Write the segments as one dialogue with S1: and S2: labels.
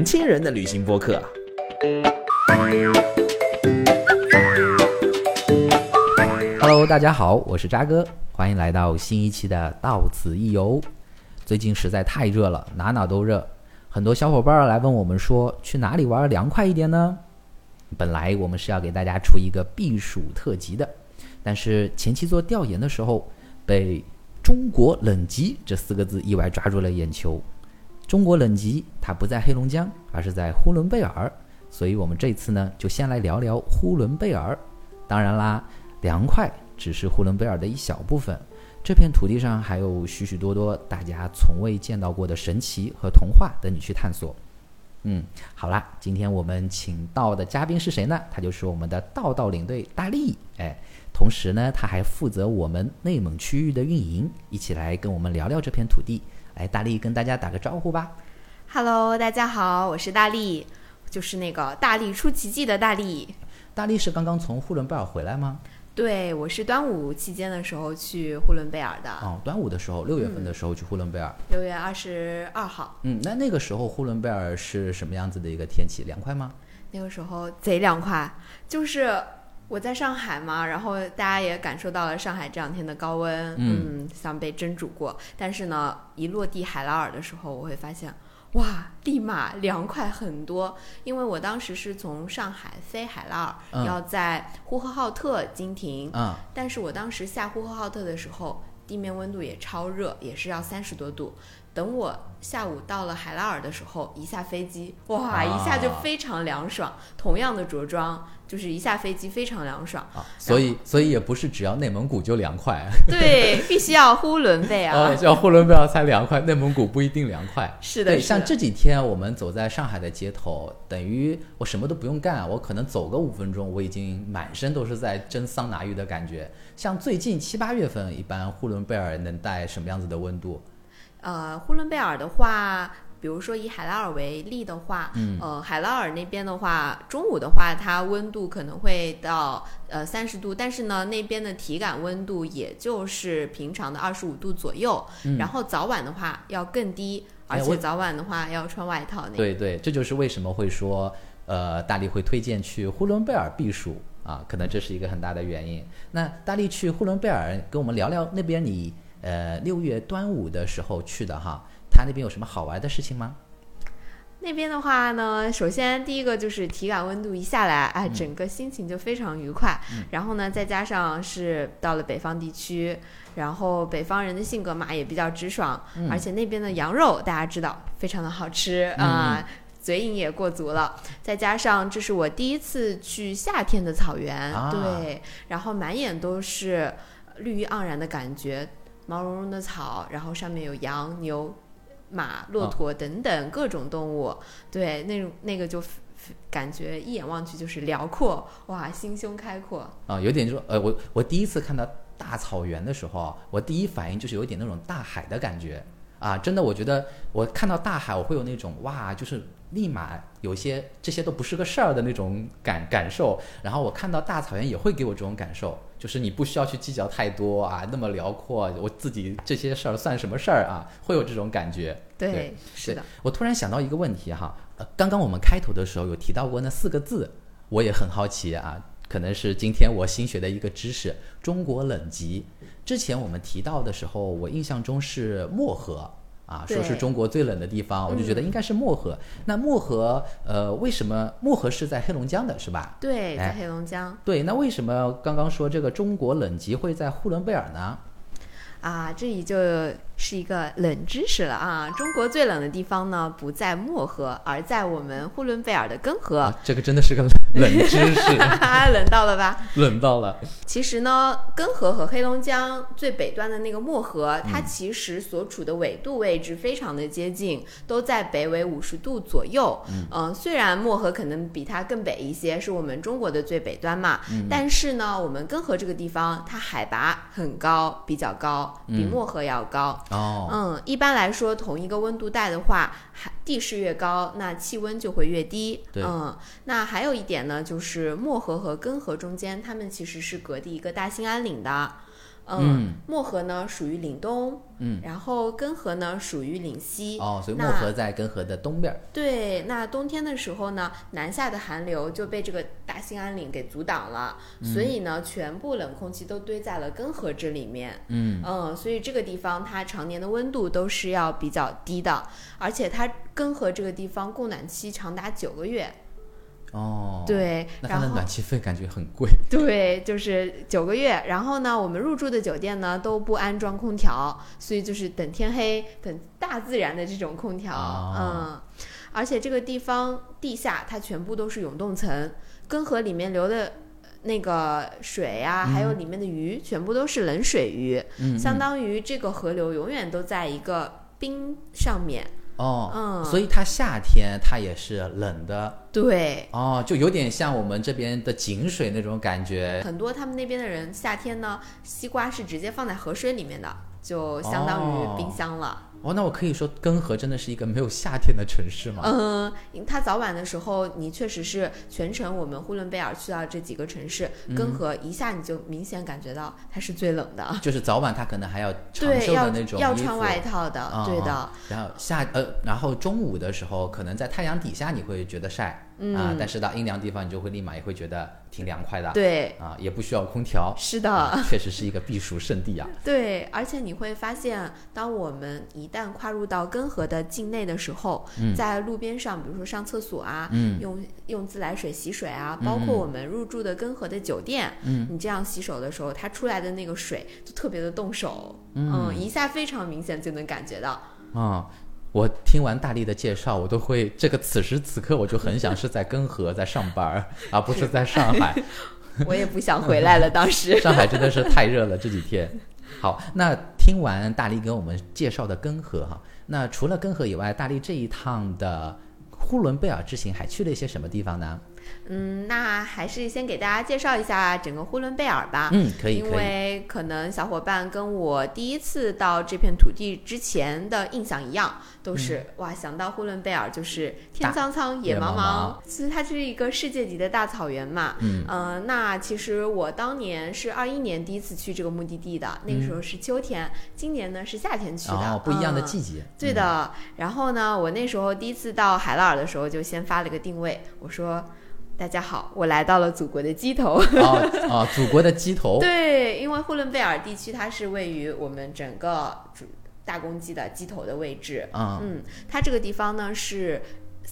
S1: 年轻人的旅行播客。Hello，大家好，我是渣哥，欢迎来到新一期的到此一游。最近实在太热了，哪哪都热，很多小伙伴来问我们说，去哪里玩凉快一点呢？本来我们是要给大家出一个避暑特辑的，但是前期做调研的时候，被“中国冷极”这四个字意外抓住了眼球。中国冷极它不在黑龙江，而是在呼伦贝尔，所以我们这次呢就先来聊聊呼伦贝尔。当然啦，凉快只是呼伦贝尔的一小部分，这片土地上还有许许多多大家从未见到过的神奇和童话等你去探索。嗯，好啦，今天我们请到的嘉宾是谁呢？他就是我们的道道领队大力，哎，同时呢，他还负责我们内蒙区域的运营，一起来跟我们聊聊这片土地。来，大力跟大家打个招呼吧。
S2: Hello，大家好，我是大力，就是那个大力出奇迹的大力。
S1: 大力是刚刚从呼伦贝尔回来吗？
S2: 对，我是端午期间的时候去呼伦贝尔的，
S1: 哦，端午的时候，六月份的时候去呼伦贝尔。
S2: 六月二十二号，
S1: 嗯，那那个时候呼伦贝尔是什么样子的一个天气？凉快吗？
S2: 那个时候贼凉快，就是我在上海嘛，然后大家也感受到了上海这两天的高温，
S1: 嗯
S2: 像被蒸煮过。但是呢，一落地海拉尔的时候，我会发现。哇，立马凉快很多，因为我当时是从上海飞海拉尔，
S1: 嗯
S2: 要在呼和浩特经停，
S1: 嗯，
S2: 但是我当时下呼和浩特的时候，地面温度也超热，也是要三十多度。等我下午到了海拉尔的时候，一下飞机，哇，
S1: 啊
S2: 一下就非常凉爽。同样的着装，就是一下飞机非常凉爽。
S1: 啊，所以所以也不是只要内蒙古就凉快，
S2: 对，必须要呼伦贝
S1: 哦，
S2: 尔。
S1: 叫呼伦贝尔才凉快，内蒙古不一定凉快。
S2: 是的，
S1: 对，
S2: 是的
S1: 像这几天我们走在上海的街头，等于我什么都不用干，我可能走个五分钟，我已经满身都是在蒸桑拿浴的感觉。像最近七八月份，一般呼伦贝尔能带什么样子的温度？
S2: 呃，呼伦贝尔的话，比如说以海拉尔为例的话，
S1: 嗯
S2: 呃，海拉尔那边的话，中午的话，它温度可能会到呃三十度，但是呢，那边的体感温度也就是平常的二十五度左右。
S1: 嗯
S2: 然后早晚的话要更低，而且早晚的话要穿外套那个。
S1: 对对，这就是为什么会说，呃，大力会推荐去呼伦贝尔避暑啊，可能这是一个很大的原因。那大力去呼伦贝尔，跟我们聊聊那边你呃六月端午的时候去的哈，他那边有什么好玩的事情吗？
S2: 那边的话呢，首先第一个就是体感温度一下来，哎，
S1: 嗯
S2: 整个心情就非常愉快。然后呢，再加上是到了北方地区，然后北方人的性格嘛也比较直爽，
S1: 嗯
S2: 而且那边的羊肉大家知道非常的好吃
S1: 嗯
S2: 啊。嘴瘾也过足了，再加上这是我第一次去夏天的草原，
S1: 啊
S2: 对，然后满眼都是绿意盎然的感觉，毛茸茸的草，然后上面有羊、牛、马、骆驼等等各种动物，对，那种那个就感觉一眼望去就是辽阔，哇，心胸开阔。
S1: 啊，有点就呃，我我第一次看到大草原的时候啊，我第一反应就是有点那种大海的感觉。啊，真的，我觉得我看到大海，我会有那种哇，就是立马有些这些都不是个事儿的那种感感受，然后我看到大草原也会给我这种感受，就是你不需要去计较太多啊，那么辽阔，我自己这些事儿算什么事儿啊，会有这种感觉。
S2: 对，
S1: 对
S2: 是的，
S1: 我突然想到一个问题哈，呃，刚刚我们开头的时候有提到过那四个字，我也很好奇啊，可能是今天我新学的一个知识——中国冷极。之前我们提到的时候，我印象中是漠河啊，说是中国最冷的地方，我就觉得应该是漠河。那漠河，呃，为什么漠河是在黑龙江的，是吧？
S2: 对，
S1: 哎
S2: 在黑龙江
S1: 对，那为什么刚刚说这个中国冷极会在呼伦贝尔呢？
S2: 啊，这里就是一个冷知识了啊！中国最冷的地方呢，不在漠河，而在我们呼伦贝尔的根河。
S1: 啊，这个真的是个冷知识，
S2: 冷到了吧？
S1: 冷到了。
S2: 其实呢，根河和黑龙江最北端的那个漠河，
S1: 嗯
S2: 它其实所处的纬度位置非常的接近，都在北纬五十度左右。嗯、虽然漠河可能比它更北一些，是我们中国的最北端嘛，
S1: 嗯
S2: 但是呢，我们根河这个地方，它海拔很高，比较高，比漠河要高。
S1: 哦，
S2: 嗯，一般来说，同一个温度带的话，海地势越高，那气温就会越低。
S1: 对
S2: 嗯，那还有一点呢，就是漠河和根河中间，它们其实是隔的一个大兴安岭的。嗯，漠河呢属于岭东，
S1: 嗯，
S2: 然后根河呢属于岭西。
S1: 哦，所以漠河在根河的东边儿。
S2: 对，那冬天的时候呢，南下的寒流就被这个大兴安岭给阻挡了，所以呢，全部冷空气都堆在了根河这里面。
S1: 嗯
S2: 嗯，所以这个地方它常年的温度都是要比较低的，而且它根河这个地方供暖期长达九个月。
S1: 哦，，
S2: 对，
S1: 那它的暖气费感觉很贵。
S2: 对，就是九个月。然后呢，我们入住的酒店呢都不安装空调，所以就是等天黑，等大自然的这种空调。
S1: 哦
S2: 嗯，而且这个地方地下它全部都是永冻层，根河里面流的。呃那个水啊，还有里面的鱼，全部都是冷水鱼，
S1: 嗯，
S2: 相
S1: 嗯
S2: 当于这个河流永远都在一个冰上面。
S1: 哦，
S2: 嗯
S1: 所以它夏天它也是冷的。
S2: 对，
S1: 哦，就有点像我们这边的井水那种感觉。
S2: 很多他们那边的人夏天呢，西瓜是直接放在河水里面的，就相当于冰箱了。
S1: 哦，那我可以说根河真的是一个没有夏天的城市吗？
S2: 嗯，它早晚的时候，你确实是全程我们呼伦贝尔去到这几个城市，
S1: 嗯
S2: 根河一下你就明显感觉到它是最冷的。
S1: 就是早晚它可能还要 长
S2: 对，
S1: 袖
S2: 要
S1: 的那种
S2: 要穿外套的，
S1: 啊
S2: 对的。
S1: 啊然后夏呃，然后中午的时候，可能在太阳底下你会觉得晒，
S2: 嗯。
S1: 啊，但是到阴凉地方，你就会立马也会觉得挺凉快的，
S2: 对，
S1: 啊，也不需要空调，
S2: 是的。
S1: 啊确实是一个避暑胜地啊。
S2: 对，而且你会发现，当我们一旦跨入到根河的境内的时候，在路边上，比如说上厕所啊，
S1: 嗯。
S2: 用用自来水洗水啊，包括我们入住的根河的酒店，
S1: 嗯。
S2: 你这样洗手的时候，它出来的那个水就特别的冻手，嗯，一下非常明显就能感觉到。
S1: 啊、我听完大力的介绍，我都会这个此时此刻我就很想是在根河在上班儿，而不是在上海。
S2: 我也不想回来了，当时。
S1: 上海真的是太热了这几天。好，那听完大力给我们介绍的根河哈，那除了根河以外，大力这一趟的呼伦贝尔之行还去了一些什么地方呢？
S2: 嗯，那还是先给大家介绍一下整个呼伦贝尔吧。
S1: 嗯，可以
S2: 因。为可能小伙伴跟我第一次到这片土地之前的印象一样，都是、哇，想到呼伦贝尔就是天苍苍、野
S1: 野茫
S2: 茫
S1: 茫
S2: 其实它是一个世界级的大草原嘛。
S1: 嗯
S2: 呃，那其实我当年是二一年第一次去这个目的地的，那个时候是秋天，今年呢是夏天去的，
S1: 不一样的
S2: 嗯
S1: 季节。
S2: 对的，然后呢，我那时候第一次到海拉尔的时候，就先发了一个定位，我说：“大家好，我来到了祖国的鸡头。
S1: 啊。哦哦，祖国的鸡头。
S2: 对，因为呼伦贝尔地区它是位于我们整个主大公鸡的鸡头的位置。
S1: 嗯
S2: 嗯，它这个地方呢是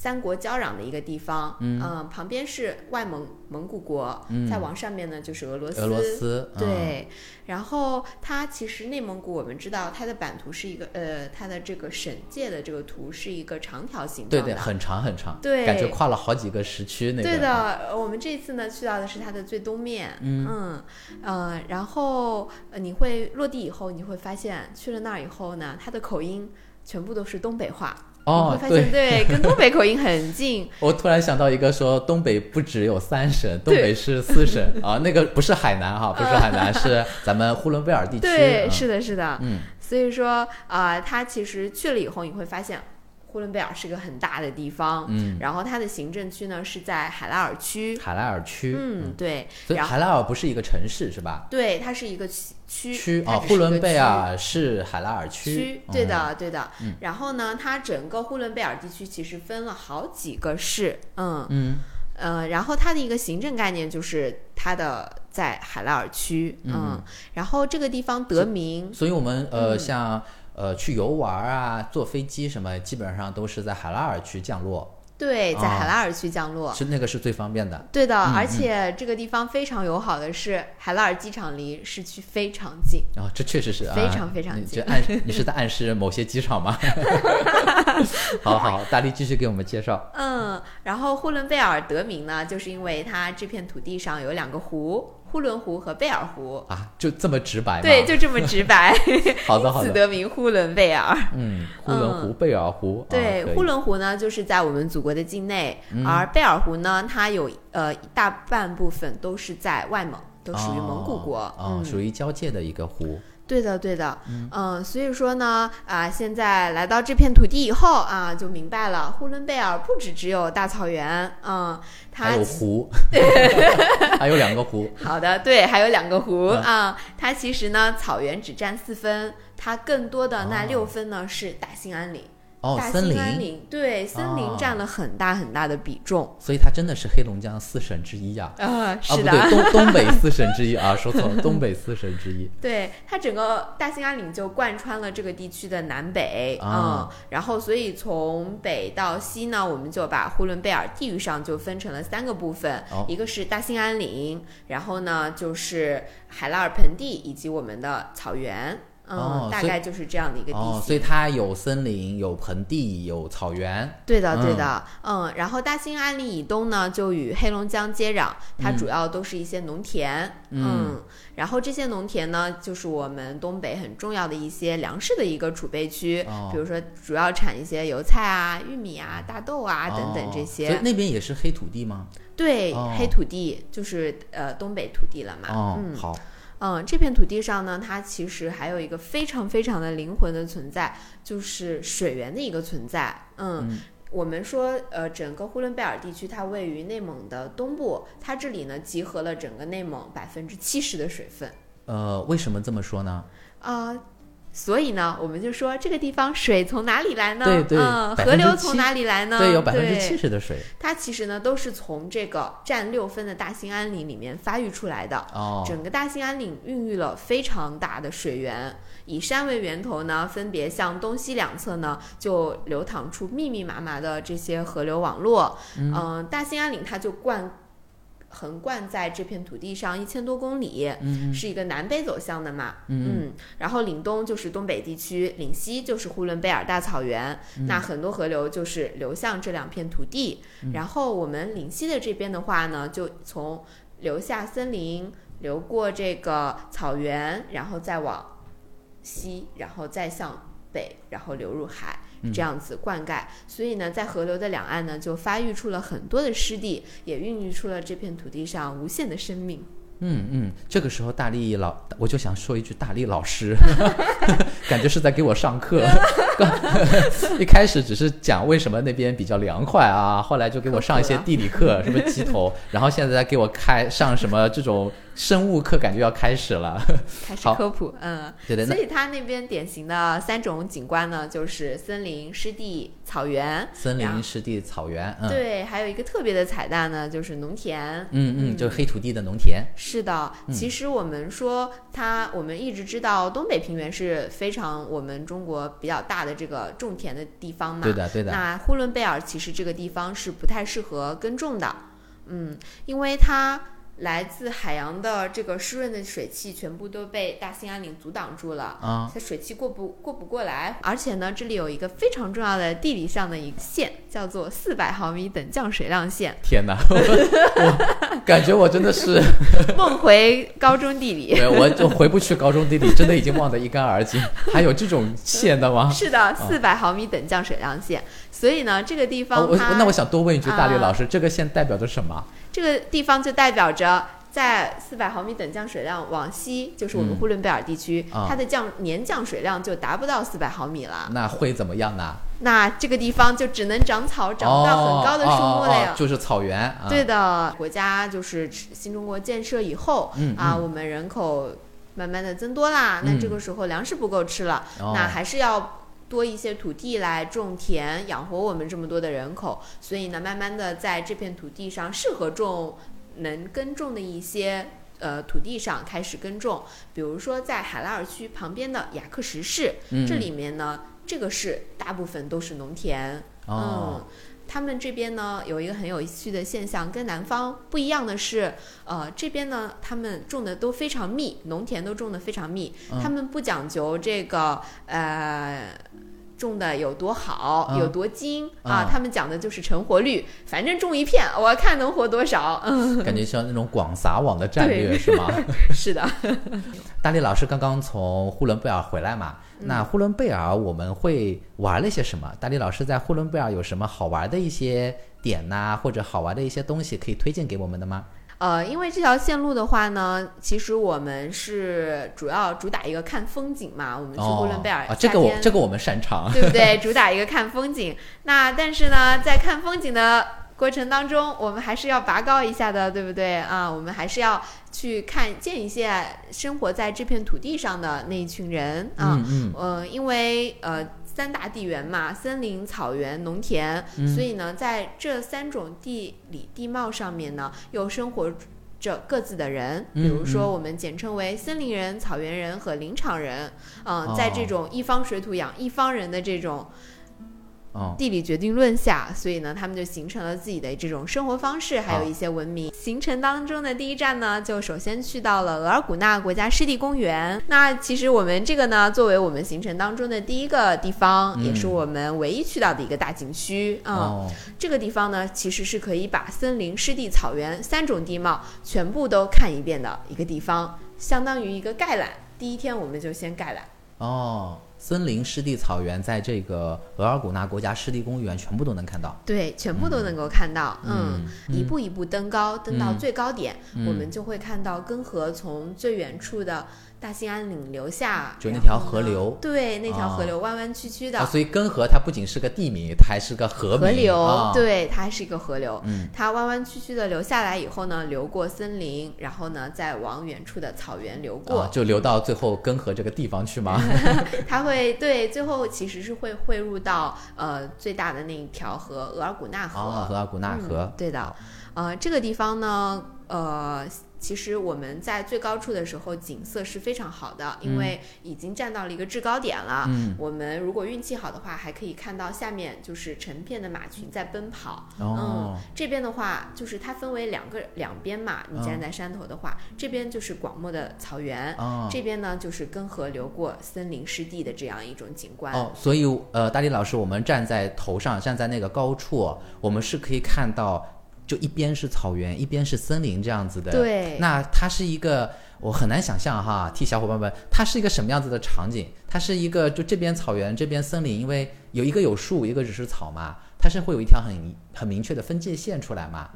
S2: 三国交壤的一个地方。
S1: 嗯
S2: 旁边是外蒙蒙古国，
S1: 嗯
S2: 再往上面呢就是俄罗斯。
S1: 俄罗斯。嗯、
S2: 对，然后它其实内蒙古我们知道它的版图是一个呃，它的这个省界的这个图是一个长条形状的。
S1: 对对，很长很长。
S2: 对
S1: 感觉跨了好几个时区那个。
S2: 对。的，呃我们这次呢去到的是它的最东面，嗯呃，然后呃你会落地以后，你会发现去了那儿以后呢，它的口音全部都是东北话，你
S1: 哦
S2: 会，发现对，跟东北口音很近，
S1: 我突然想到一个说，东北不只有三省，东北是四省啊，那个不是海南哈，不是海南，是咱们呼伦贝尔地区。
S2: 对，
S1: 嗯
S2: 是的，是的，
S1: 嗯
S2: 所以说啊、他其实去了以后，你会发现。呼伦贝尔是个很大的地方，
S1: 嗯，
S2: 然后它的行政区呢是在海拉尔区，
S1: 海拉尔区。
S2: 嗯，对，
S1: 所以
S2: 然后
S1: 海拉尔不是一个城市是吧？
S2: 对，它是一个区区
S1: 区啊，
S2: 只是一个
S1: 呼伦贝
S2: 区。
S1: 尔是海拉尔
S2: 区，
S1: 区
S2: 对的，对的。然后呢，它整个呼伦贝尔地区其实分了好几个市，嗯。
S1: 嗯。
S2: 呃，然后它的一个行政概念就是它的在海拉尔区，嗯，然后这个地方得名，
S1: 所以我们呃
S2: 嗯。
S1: 像呃去游玩啊，坐飞机什么，基本上都是在海拉尔区降落，
S2: 对，在
S1: 啊
S2: 海拉尔区降落。
S1: 是那个是最方便的。
S2: 对的，
S1: 嗯
S2: 而且这个地方非常友好的是，海拉尔机场离市区非常近。
S1: 啊，这确实是啊
S2: 非常非常
S1: 你
S2: 近
S1: 这暗 你是在暗示某些机场吗？好好，大力继续给我们介绍。
S2: 嗯，然后呼伦贝尔得名呢，就是因为它这片土地上有两个湖，呼伦湖和贝尔湖。
S1: 啊，就这么直白吗？
S2: 对，就这么直白，
S1: 好 的好的，
S2: 此得名呼伦贝尔。
S1: 嗯，呼伦湖、贝尔湖，
S2: 对，
S1: 啊
S2: 呼伦湖呢，就是在我们祖国的境内，
S1: 嗯
S2: 而贝尔湖呢，它有呃一大半部分都是在外蒙，都属于蒙古国。嗯，
S1: 属于交界的一个湖。
S2: 对的，对的，嗯所以说呢，啊，现在来到这片土地以后啊，就明白了，呼伦贝尔不只只有大草原，嗯，它
S1: 还有湖，还有两个湖。
S2: 好的，对，还有两个湖
S1: 嗯
S2: 啊。它其实呢，草原只占四分，它更多的那
S1: 哦
S2: 六分呢是大兴安岭。
S1: 哦，
S2: 大
S1: 森林，
S2: 对森林
S1: 哦
S2: 占了很大很大的比重。
S1: 所以它真的是黑龙江四省之一啊。
S2: 啊，
S1: 啊，
S2: 是的，
S1: 不对，东东北四省之一啊，说错了，东北四省之一。
S2: 对它整个大兴安岭就贯穿了这个地区的南北，
S1: 啊
S2: 嗯，然后所以从北到西呢，我们就把呼伦贝尔地域上就分成了三个部分，
S1: 哦
S2: 一个是大兴安岭，然后呢就是海拉尔盆地以及我们的草原，嗯，大概就是这样的一个地形。
S1: 哦，所以它有森林，有盆地，有草原。
S2: 对的，对的，嗯，然后大兴安岭以东呢，就与黑龙江接壤，它主要都是一些农田，
S1: 嗯
S2: 然后这些农田呢，就是我们东北很重要的一些粮食的一个储备区，
S1: 哦
S2: 比如说主要产一些油菜啊、玉米啊、大豆啊等等这
S1: 哦
S2: 些。
S1: 所以那边也是黑土地吗？
S2: 对，
S1: 哦
S2: 黑土地就是呃东北土地了嘛，
S1: 哦，
S2: 嗯
S1: 好，
S2: 嗯，这片土地上呢，它其实还有一个非常非常的灵魂的存在，就是水源的一个存在。嗯，
S1: 嗯
S2: 我们说，呃，整个呼伦贝尔地区它位于内蒙的东部，它这里呢集合了整个内蒙百分之七十的水分
S1: 呃，为什么这么说呢？
S2: 啊。所以呢，我们就说这个地方水从哪里来呢？
S1: 对对
S2: 嗯，河流从哪里来呢？
S1: 对，有百分之七十的水。
S2: 它其实呢都是从这个占六分的大兴安岭里面发育出来的。
S1: 哦，
S2: 整个大兴安岭孕育了非常大的水源，以山为源头呢，分别向东西两侧呢就流淌出密密麻麻的这些河流网络。嗯、大兴安岭它就贯横贯在这片土地上一千多公里，
S1: 嗯
S2: 是一个南北走向的嘛。
S1: 嗯
S2: 然后岭东就是东北地区，岭西就是呼伦贝尔大草原。
S1: 嗯
S2: 那很多河流就是流向这两片土地。
S1: 嗯
S2: 然后我们岭西的这边的话呢，就从留下森林，流过这个草原，然后再往西，然后再向北，然后流入海。
S1: 嗯
S2: 这样子灌溉，所以呢，在河流的两岸呢，就发育出了很多的湿地，也孕育出了这片土地上无限的生命。
S1: 嗯嗯，这个时候大力老，我就想说一句大力老师，感觉是在给我上课。一开始只是讲为什么那边比较凉快啊，后来就给我上一些地理课，什么鸡头，然后现在在给我开上什么这种生物课，感觉要开始了。
S2: 开始科普，嗯，
S1: 对的，那
S2: 所以它那边典型的三种景观呢，就是森林、湿地、草原。
S1: 森林、湿地、草原，嗯
S2: 对，还有一个特别的彩蛋呢，就是农田。
S1: 嗯嗯，就是黑土地的农田。
S2: 是的，
S1: 嗯
S2: 其实我们说它，我们一直知道东北平原是非常我们中国比较大的这个种田的地方嘛。
S1: 对的，对的。
S2: 那呼伦贝尔其实这个地方是不太适合耕种的，嗯，因为它来自海洋的这个湿润的水汽全部都被大兴安岭阻挡住了。
S1: 啊，
S2: 它水汽过不过不过来，而且呢，这里有一个非常重要的地理上的一个线，叫做四百毫米等降水量线。
S1: 天哪，我我感觉我真的是，
S2: 梦回高中地理，
S1: 对，我就回不去高中地理，真的已经忘得一干二净。还有这种线的吗？
S2: 是的，四百毫米等降水量线。所以呢，这个地方它、
S1: 我那我想多问一句，大力
S2: 啊
S1: 老师，这个线代表着什么？
S2: 这个地方就代表着。在四百毫米等降水量往西，就是我们
S1: 嗯
S2: 呼伦贝尔地区，
S1: 啊
S2: 它的降年降水量就达不到四百毫米了。
S1: 那会怎么样呢？
S2: 那这个地方就只能长草，长不到很高的树木了呀。
S1: 哦哦哦就是草原。啊、
S2: 对的，国家就是新中国建设以后，
S1: 嗯
S2: 啊，
S1: 嗯
S2: 我们人口慢慢的增多啦，
S1: 嗯
S2: 那这个时候粮食不够吃了，
S1: 哦
S2: 那还是要多一些土地来种田，养活我们这么多的人口。所以呢，慢慢的在这片土地上适合种、能耕种的一些。呃，土地上开始耕种，比如说在海拉尔区旁边的雅克什市，
S1: 嗯
S2: 这里面呢，这个市大部分都是农田，
S1: 哦
S2: 嗯，他们这边呢有一个很有趣的现象，跟南方不一样的是，呃，这边呢他们种的都非常密，农田都种的非常密，
S1: 嗯
S2: 他们不讲究这个呃。种的有多好，
S1: 嗯
S2: 有多精啊
S1: 嗯？
S2: 他们讲的就是成活率，反正种一片，我看能活多少。嗯，
S1: 感觉像那种广撒网的战略是吗？
S2: 是的，
S1: 大力老师刚刚从呼伦贝尔回来嘛，
S2: 嗯
S1: 那呼伦贝尔我们会玩了些什么？大力老师在呼伦贝尔有什么好玩的一些点呐、或者好玩的一些东西可以推荐给我们的吗？
S2: 呃，因为这条线路的话呢，其实我们是主要主打一个看风景嘛，我们去呼伦贝尔、
S1: 哦啊，这个我这个我们擅长，
S2: 对不对？主打一个看风景。那但是呢，在看风景的过程当中，我们还是要拔高一下的，对不对啊？我们还是要去看见一些生活在这片土地上的那一群人啊。
S1: 嗯嗯
S2: 呃，因为呃三大地缘嘛，森林、草原、农田，
S1: 嗯
S2: 所以呢，在这三种地理地貌上面呢，又生活着各自的人。比如
S1: 嗯
S2: 说，我们简称为森林人、草原人和林场人。嗯、
S1: 哦
S2: 在这种一方水土养一方人的这种
S1: 哦
S2: 地理决定论下，所以呢，他们就形成了自己的这种生活方式，还有一些文明。行程当中的第一站呢，就首先去到了额尔古纳国家湿地公园。那其实我们这个呢，作为我们行程当中的第一个地方，
S1: 嗯
S2: 也是我们唯一去到的一个大景区。嗯，
S1: 哦
S2: 这个地方呢，其实是可以把森林、湿地、草原三种地貌全部都看一遍的一个地方，相当于一个概览。第一天我们就先概览。
S1: 哦，森林、湿地、草原，在这个额尔古纳国家湿地公园全部都能看到。
S2: 对，全部都能够看到，
S1: 嗯
S2: 嗯，一步一步登高，登到
S1: 嗯。
S2: 最高点，
S1: 嗯。
S2: 我们就会看到根河从最远处的大兴安岭流下，
S1: 就那条河流
S2: 对，那条河
S1: 啊
S2: 流弯弯曲曲的
S1: 啊，所以根河它不仅是个地名，它还是个河名。
S2: 河流，
S1: 啊、，
S2: 对，它还是一个河流。
S1: 嗯，
S2: 它弯弯曲曲的流下来以后呢，流过森林，然后呢，再往远处的草原流过。
S1: 啊，就流到最后根河这个地方去吗？
S2: 它会对最后其实是会汇入到呃最大的那一条河额尔古纳河。
S1: 啊，额尔古纳河。
S2: 嗯对的，呃，这个地方呢，呃，其实我们在最高处的时候景色是非常好的，因为已经站到了一个制高点了。
S1: 嗯，
S2: 我们如果运气好的话，还可以看到下面就是成片的马群在奔跑。
S1: 哦，
S2: 这边的话，就是它分为两个两边嘛。你站在山头的话，这边就是广袤的草原，
S1: 哦，
S2: 这边呢就是根河流过森林湿地的这样一种景观。
S1: 哦，所以呃，大力老师，我们站在头上，站在那个高处，我们是可以看到，就一边是草原，一边是森林这样子的。，
S2: 对，
S1: 那它是一个，我很难想象哈，替小伙伴们，它是一个什么样子的场景？它是一个就这边草原，这边森林，因为有一个有树，一个只是草嘛，它是会有一条很很明确的分界线出来嘛，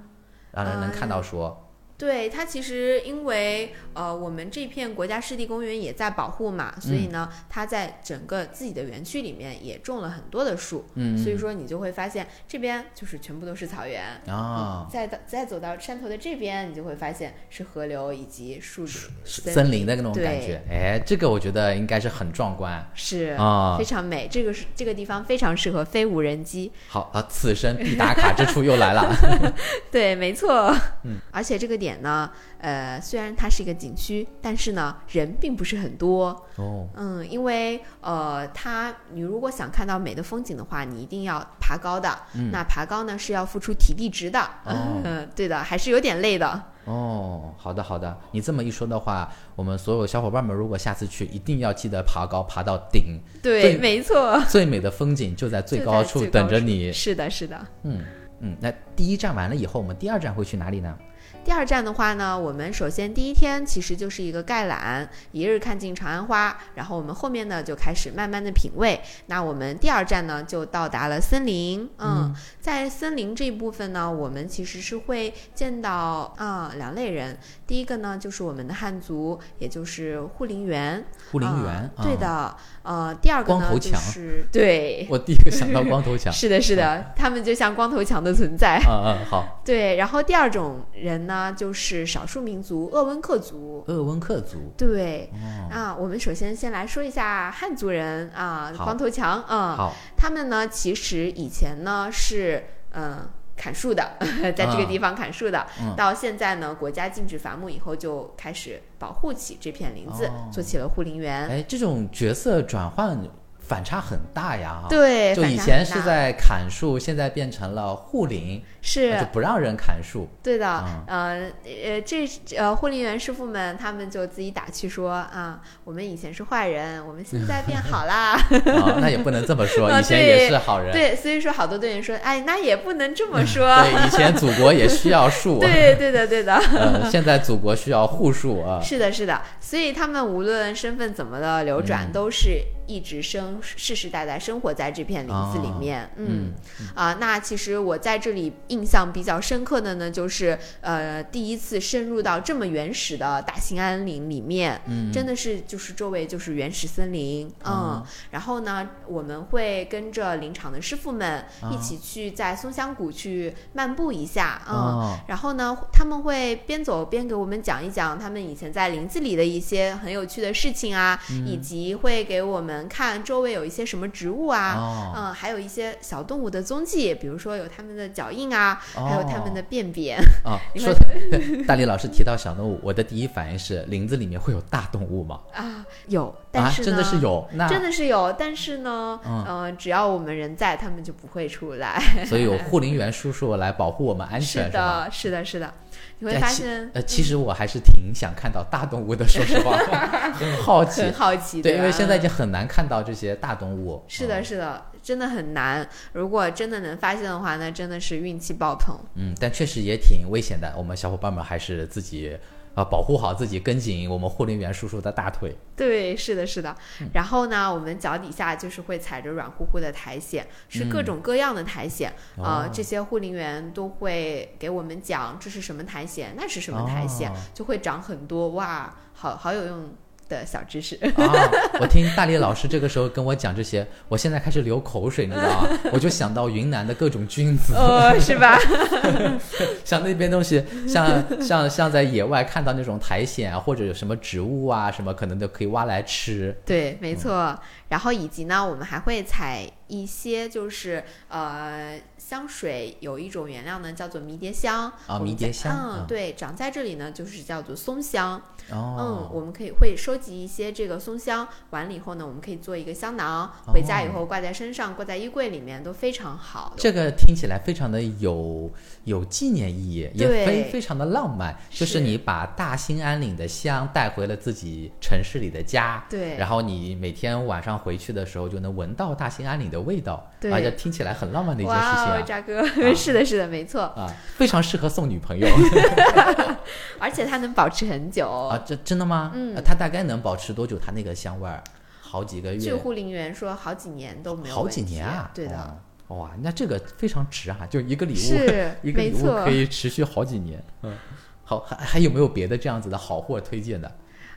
S1: 让人能看到说，
S2: 对它其实因为呃我们这片国家湿地公园也在保护嘛，所以呢，它在整个自己的园区里面也种了很多的树，
S1: 嗯，
S2: 所以说你就会发现这边就是全部都是草原。
S1: 啊，
S2: 再到再走到山头的这边，你就会发现是河流以及树林、
S1: 森林的那种感觉，哎，这个我觉得应该是很壮观
S2: 是
S1: 啊
S2: 非。常美。这个是这个地方非常适合飞无人机，
S1: 好啊，此生必打卡之处又来了。
S2: 对，没错。
S1: 嗯，
S2: 而且这个点呢，呃，虽然它是一个景区，但是呢，人并不是很多。
S1: 哦，
S2: 嗯，因为呃，它你如果想看到美的风景的话，你一定要爬高的。
S1: 嗯
S2: 那爬高呢是要付出体力值的。
S1: 哦
S2: 嗯，对的，还是有点累的。
S1: 哦，好的好的，你这么一说的话，我们所有小伙伴们如果下次去，一定要记得爬高，爬到顶，
S2: 对，没错。
S1: 最美的风景就在最高处
S2: 在最高处
S1: 等着你。
S2: 是的，是的。
S1: 嗯嗯，那第一站完了以后，我们第二站会去哪里呢？
S2: 第二站的话呢，我们首先第一天其实就是一个概览，一日看尽长安花，然后我们后面呢就开始慢慢的品味。那我们第二站呢就到达了森林，嗯，在森林这一部分呢，我们其实是会见到啊、两类人，第一个呢就是我们的汉族，也就是护林员，
S1: 护林
S2: 啊
S1: 员，
S2: 对
S1: 啊，
S2: 的，呃，第二个呢就
S1: 光头强
S2: 是对。
S1: 我第一个想到光头强。
S2: 是的，是的，他们就像光头强的存在。
S1: 嗯嗯，好，
S2: 对，然后第二种人呢，就是少数民族鄂温克族。
S1: 鄂温克族。
S2: 对
S1: 哦，
S2: 啊，我们首先先来说一下汉族人啊，
S1: 好
S2: 光头强，嗯，
S1: 好，
S2: 他们呢其实以前呢是嗯。砍树的，在这个地方砍树的，
S1: 嗯。
S2: 到现在呢，国家禁止伐木以后，就开始保护起这片林子，
S1: 哦。
S2: 做起了护林员。
S1: 哎，这种角色转换反差很大呀。哈，
S2: 对，
S1: 就以前是在砍树，现在变成了护林，
S2: 是
S1: 就不让人砍树。
S2: 对的，
S1: 嗯
S2: 呃呃，这呃护林员师傅们他们就自己打趣说啊，我们以前是坏人，我们现在变好啦。
S1: 啊，那也不能这么说，
S2: 啊
S1: 以前也是好人。
S2: 对，所以说好多队员说，哎，那也不能这么说。
S1: 对，以前祖国也需要树。
S2: 对对的对的，
S1: 呃，现在祖国需要护树啊。
S2: 是的是的，所以他们无论身份怎么的流转，
S1: 嗯
S2: 都是一直生世世代代生活在这片林子里面。
S1: 嗯。
S2: 啊，那其实我在这里印象比较深刻的呢，就是呃第一次深入到这么原始的大兴安岭里面，
S1: 嗯。
S2: 真的是就是周围就是原始森林，嗯，
S1: 哦。
S2: 然后呢，我们会跟着林场的师傅们一
S1: 啊
S2: 起去在松香谷去漫步一下，嗯。
S1: 哦。
S2: 然后呢，他们会边走边给我们讲一讲他们以前在林子里的一些很有趣的事情啊，以及会给我们看周围有一些什么植物啊，
S1: 哦
S2: 嗯，还有一些小动物的踪迹，比如说有它们的脚印啊，还有它们的便便。
S1: 啊，
S2: 你
S1: 说
S2: 会
S1: 大力老师提到小动物，我的第一反应是林子里面会有大动物吗？
S2: 啊，有，但
S1: 啊，
S2: 是呢，
S1: 真的是有，那
S2: 真的是有，但是呢，
S1: 嗯
S2: 呃，只要我们人在，他们就不会出来。
S1: 所以有护林员叔叔来保护我们安全，
S2: 是
S1: 吧？
S2: 的，是的，是的，你会发现
S1: 呃，其实我还是挺想看到大动物的，说实话，很好奇
S2: 很。好奇，
S1: 对，
S2: 吧
S1: 因为现在已经很难看到这些大动物。
S2: 是的，
S1: 嗯，
S2: 是的，真的很难。如果真的能发现的话，那真的是运气爆棚。
S1: 嗯，但确实也挺危险的。我们小伙伴们还是自己啊、保护好自己，跟紧我们护林员叔叔的大腿。
S2: 对，是的，是的。
S1: 嗯
S2: 然后呢，我们脚底下就是会踩着软乎乎的苔藓，是各种各样的苔藓。
S1: 嗯
S2: 呃
S1: 哦，
S2: 这些护林员都会给我们讲这是什么苔藓，那是什么苔藓，
S1: 哦
S2: 就会长很多。哇，好好有用的小知识。
S1: 啊！我听大力老师这个时候跟我讲这些，我现在开始流口水，你知道吗？我就想到云南的各种菌子，
S2: 哦，是吧？
S1: 像那边东西，像像像在野外看到那种苔藓啊，或者有什么植物啊，什么可能都可以挖来吃。
S2: 对，
S1: 嗯
S2: 没错。然后以及呢，我们还会采一些就是呃香水，有一种原料呢叫做迷迭香
S1: 啊迷迭香
S2: 嗯，
S1: 嗯
S2: 对，长在这里呢就是叫做松香。嗯，
S1: 哦，
S2: 我们可以会收集一些这个松香，完了以后呢，我们可以做一个香囊，回家以后挂在身上，挂在衣柜里面都非常好。
S1: 这个听起来非常的有有纪念意义，也非非常的浪漫。就是
S2: 是
S1: 你把大兴安岭的香带回了自己城市里的家，
S2: 对
S1: 然后你每天晚上回去的时候就能闻到大兴安岭的味道，
S2: 对
S1: 而且听起来很浪漫的一件事情啊。
S2: 渣哥，是的，是的，没错，
S1: 啊，非常适合送女朋友
S2: 而且它能保持很久。
S1: 啊！这真的吗？
S2: 嗯
S1: 呃它大概能保持多久？它那个香味儿，好几个月，
S2: 据护林员说，好几年都没有
S1: 好几年啊！
S2: 对的，
S1: 哦。哇，那这个非常值啊！就一个礼物，
S2: 是
S1: 一个礼物可以持续好几年。嗯，好，还还有没有别的这样子的好货推荐的？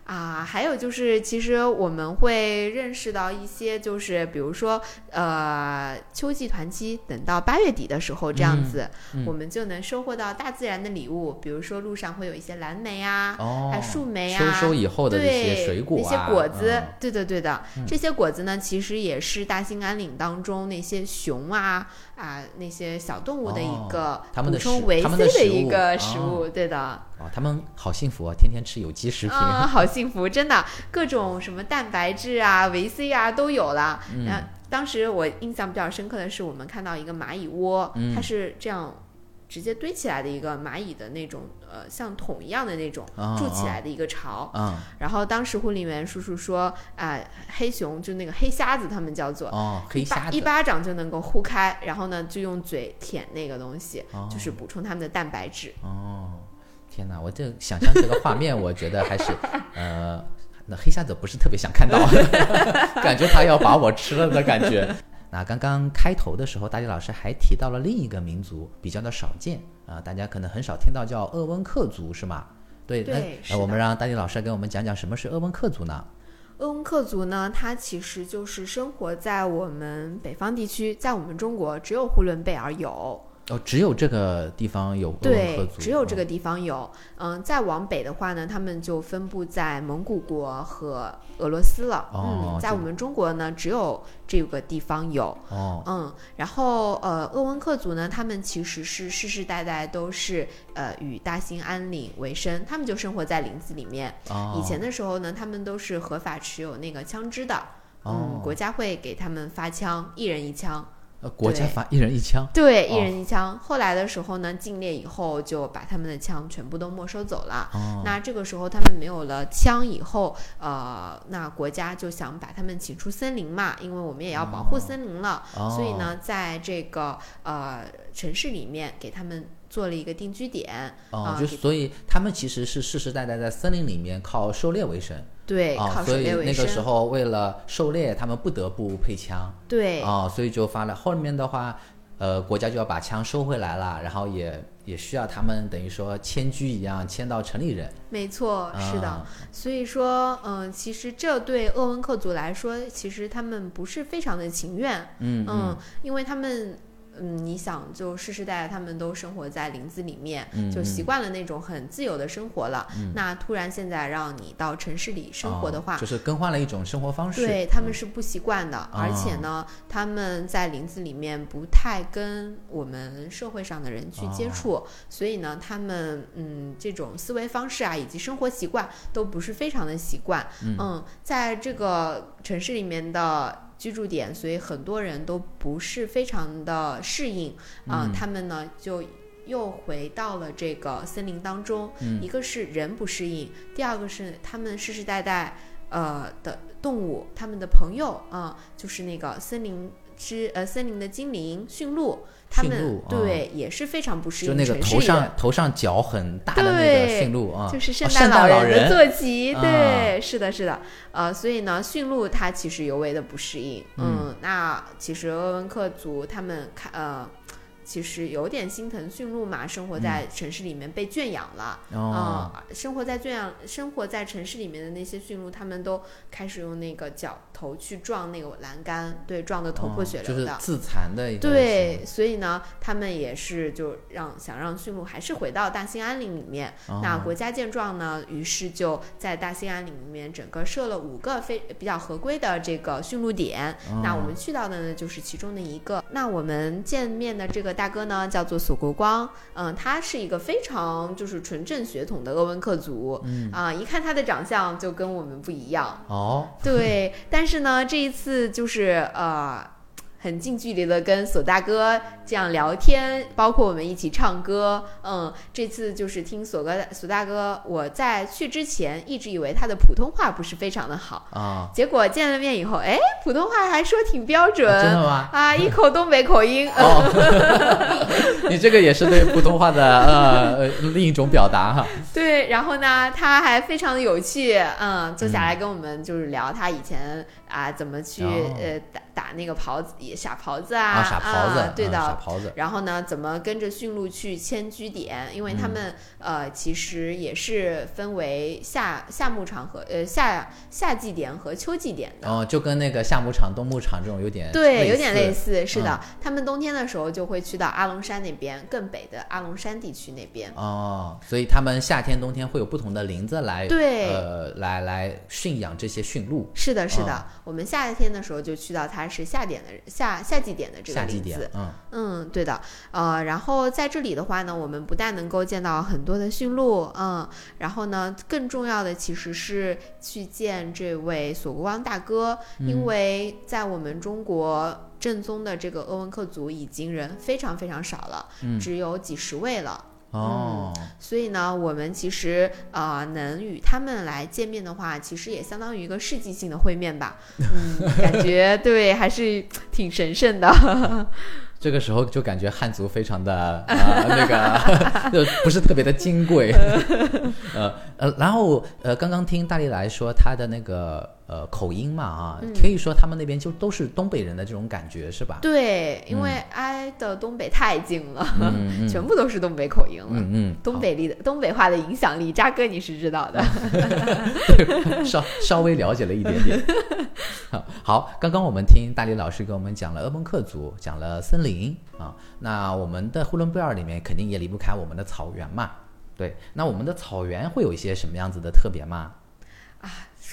S2: 啊，还有就是，其实我们会认识到一些，就是比如说，呃，秋季团期，等到八月底的时候，这样子，
S1: 嗯
S2: 我们就能收获到大自然的礼物，比如说路上会有一些蓝莓啊，
S1: 哦，
S2: 树莓啊，
S1: 收收以后的这些果、啊、
S2: 那些果子，
S1: 嗯
S2: 对的对的，这些果子呢，其实也是大兴安岭当中那些熊啊啊那些小动物的一
S1: 哦
S2: 个补充维 C
S1: 的
S2: 一个
S1: 哦
S2: 食物，对的。
S1: 哦，他们好幸福啊，天天吃有机食品。
S2: 啊，好幸福，真的，各种什么蛋白质啊、维 C 啊都有了。
S1: 嗯
S2: 然后当时我印象比较深刻的是，我们看到一个蚂蚁窝，
S1: 嗯
S2: 它是这样直接堆起来的一个蚂蚁的那种，呃，像桶一样的那种
S1: 哦
S2: 筑起来的一个巢。
S1: 嗯，
S2: 然后当时护理员叔叔说，啊、黑熊就那个黑瞎子，他们叫做。
S1: 哦，黑瞎子，
S2: 一巴掌就能够呼开，然后呢，就用嘴舔那个东西，
S1: 哦
S2: 就是补充他们的蛋白质。
S1: 哦，天哪，我这想象这个画面，我觉得还是呃，那黑瞎子不是特别想看到，感觉他要把我吃了的感觉。那刚刚开头的时候，大力老师还提到了另一个民族，比较的少见啊、大家可能很少听到叫鄂温克族，是吗？对，
S2: 对
S1: 那我们让大力老师给我们讲讲什么是鄂温克族呢？
S2: 鄂温克族呢，它其实就是生活在我们北方地区，在我们中国只有呼伦贝尔有，
S1: 哦，只有这个地方有
S2: 对，只有这个地方有。嗯，再往北的话呢，他们就分布在蒙古国和俄罗斯了。
S1: 哦
S2: 嗯，在我们中国呢，只有这个地方有。
S1: 哦
S2: 嗯，然后呃，鄂温克族呢，他们其实是世世代代都是呃与大兴安岭为生，他们就生活在林子里面。
S1: 哦，
S2: 以前的时候呢，他们都是合法持有那个枪支的。
S1: 哦
S2: 嗯，国家会给他们发枪，一人一枪。
S1: 呃国家
S2: 对
S1: 发一人一枪，
S2: 对，
S1: 哦
S2: 一人一枪。后来的时候呢，禁猎以后就把他们的枪全部都没收走了。
S1: 哦，
S2: 那这个时候他们没有了枪以后，呃，那国家就想把他们请出森林嘛，因为我们也要保护森林了。
S1: 哦
S2: 所以呢，在这个呃城市里面给他们做了一个定居点。
S1: 哦
S2: 啊，
S1: 就所以他们其实是世世代代在森林里面靠狩猎为生。
S2: 对，
S1: 啊，
S2: 靠
S1: 所以。那个时候为了狩猎，他们不得不配枪。
S2: 对，
S1: 啊，所以就发了。后面的话，呃，国家就要把枪收回来了，然后也也需要他们等于说迁居一样迁到城里人。
S2: 没错，是的。
S1: 啊
S2: 所以说，嗯、其实这对鄂温克族来说，其实他们不是非常的情愿。
S1: 嗯
S2: 嗯，因为他们，嗯，你想，就世世代代他们都生活在林子里面，
S1: 嗯
S2: 就习惯了那种很自由的生活了。那突然现在让你到城市里生活的话，
S1: 哦就是更换了一种生活方式。
S2: 对他们是不习惯的，而
S1: 哦
S2: 且呢，他们在林子里面不太跟我们社会上的人去接触，所以呢，他们嗯这种思维方式啊，以及生活习惯都不是非常的习惯。嗯在这个城市里面的。居住点，所以很多人都不是非常的适应啊、他们呢就又回到了这个森林当中。一个是人不适应，第二个是他们世世代代呃的动物，他们的朋友啊、就是那个森林之呃森林的精灵驯鹿，他们
S1: 驯鹿啊。
S2: 对、也是非常不适应
S1: 就那个头上。头上角很大的那个驯鹿啊，
S2: 就是圣诞
S1: 老
S2: 人的坐骑，
S1: 啊。
S2: 对，是的，是的，呃，所以呢，驯鹿它其实尤为的不适应，嗯，那其实鄂温克族他们看呃，其实有点心疼驯鹿嘛，生活在城市里面被圈养了，
S1: 嗯
S2: 生活在圈养生活在城市里面的那些驯鹿，他们都开始用那个脚头去撞那个栏杆，对，撞得头破血流的。
S1: 哦就是自残的一个
S2: 对，所以呢，他们也是就让想让驯鹿还是回到大兴安岭里面。
S1: 哦
S2: 那国家见状呢，于是就在大兴安岭里面整个设了五个非比较合规的这个驯鹿点。
S1: 哦
S2: 那我们去到的呢，就是其中的一个。那我们见面的这个大哥呢，叫做索国光，嗯、他是一个非常就是纯正血统的鄂温克族，
S1: 嗯。
S2: 啊、一看他的长相就跟我们不一样。
S1: 哦，
S2: 对，但是呢，这一次就是呃，很近距离的跟索大哥这样聊天，包括我们一起唱歌。嗯，这次就是听索哥索大哥，我在去之前一直以为他的普通话不是非常的好，
S1: 啊，
S2: 结果见了面以后，哎，普通话还说挺标准。
S1: 真的吗？
S2: 啊，一口东北口音，
S1: 哦，你这个也是对普通话的呃呃另一种表达哈。
S2: 对，然后呢，他还非常的有趣，嗯，坐下来跟我们就是聊他以前啊怎么去、
S1: 哦
S2: 呃打打那个狍子傻狍子啊，
S1: 啊，傻狍子，
S2: 啊对的。
S1: 嗯傻狍子，
S2: 然后呢，怎么跟着驯鹿去迁居点？因为他们、
S1: 嗯
S2: 呃，其实也是分为夏夏牧场和呃夏夏季点和秋季点的。
S1: 哦，就跟那个夏牧场、冬牧场这种有点
S2: 对，有点类
S1: 似
S2: 似，是的。他们冬天的时候就会去到阿龙山那边，更北的阿龙山地区那边。
S1: 哦，所以他们夏天、冬天会有不同的林子来
S2: 对
S1: 呃来来驯养这些驯鹿。
S2: 是的，是的。
S1: 哦
S2: 我们夏天的时候就去到它是夏点的夏夏季点的这个林子。，
S1: 嗯，
S2: 嗯，对的。呃，然后在这里的话呢，我们不但能够见到很多的驯鹿，嗯，然后呢，更重要的其实是去见这位索国王大哥，
S1: 嗯
S2: 因为在我们中国正宗的这个鄂温克族已经人非常非常少了，
S1: 嗯
S2: 只有几十位了。
S1: 哦，
S2: 所以呢，我们其实啊、呃能与他们来见面的话，其实也相当于一个世纪性的会面吧。嗯，感觉对，还是挺神圣的。
S1: 这个时候就感觉汉族非常的呃那个，就不是特别的金贵，呃呃，然后呃，刚刚听大力来说他的那个呃口音嘛啊，
S2: 嗯
S1: 可以说他们那边就都是东北人的这种感觉是吧？
S2: 对，因为挨的东北太近了，全部都是东北口音了。
S1: 嗯嗯，
S2: 东北力的东北话的影响力，扎哥你是知道的。
S1: 对 稍稍微了解了一点点。好好，刚刚我们听大力老师给我们讲了鄂温克族，讲了森林啊，那我们的呼伦贝尔里面肯定也离不开我们的草原嘛。对，那我们的草原会有一些什么样子的特别吗？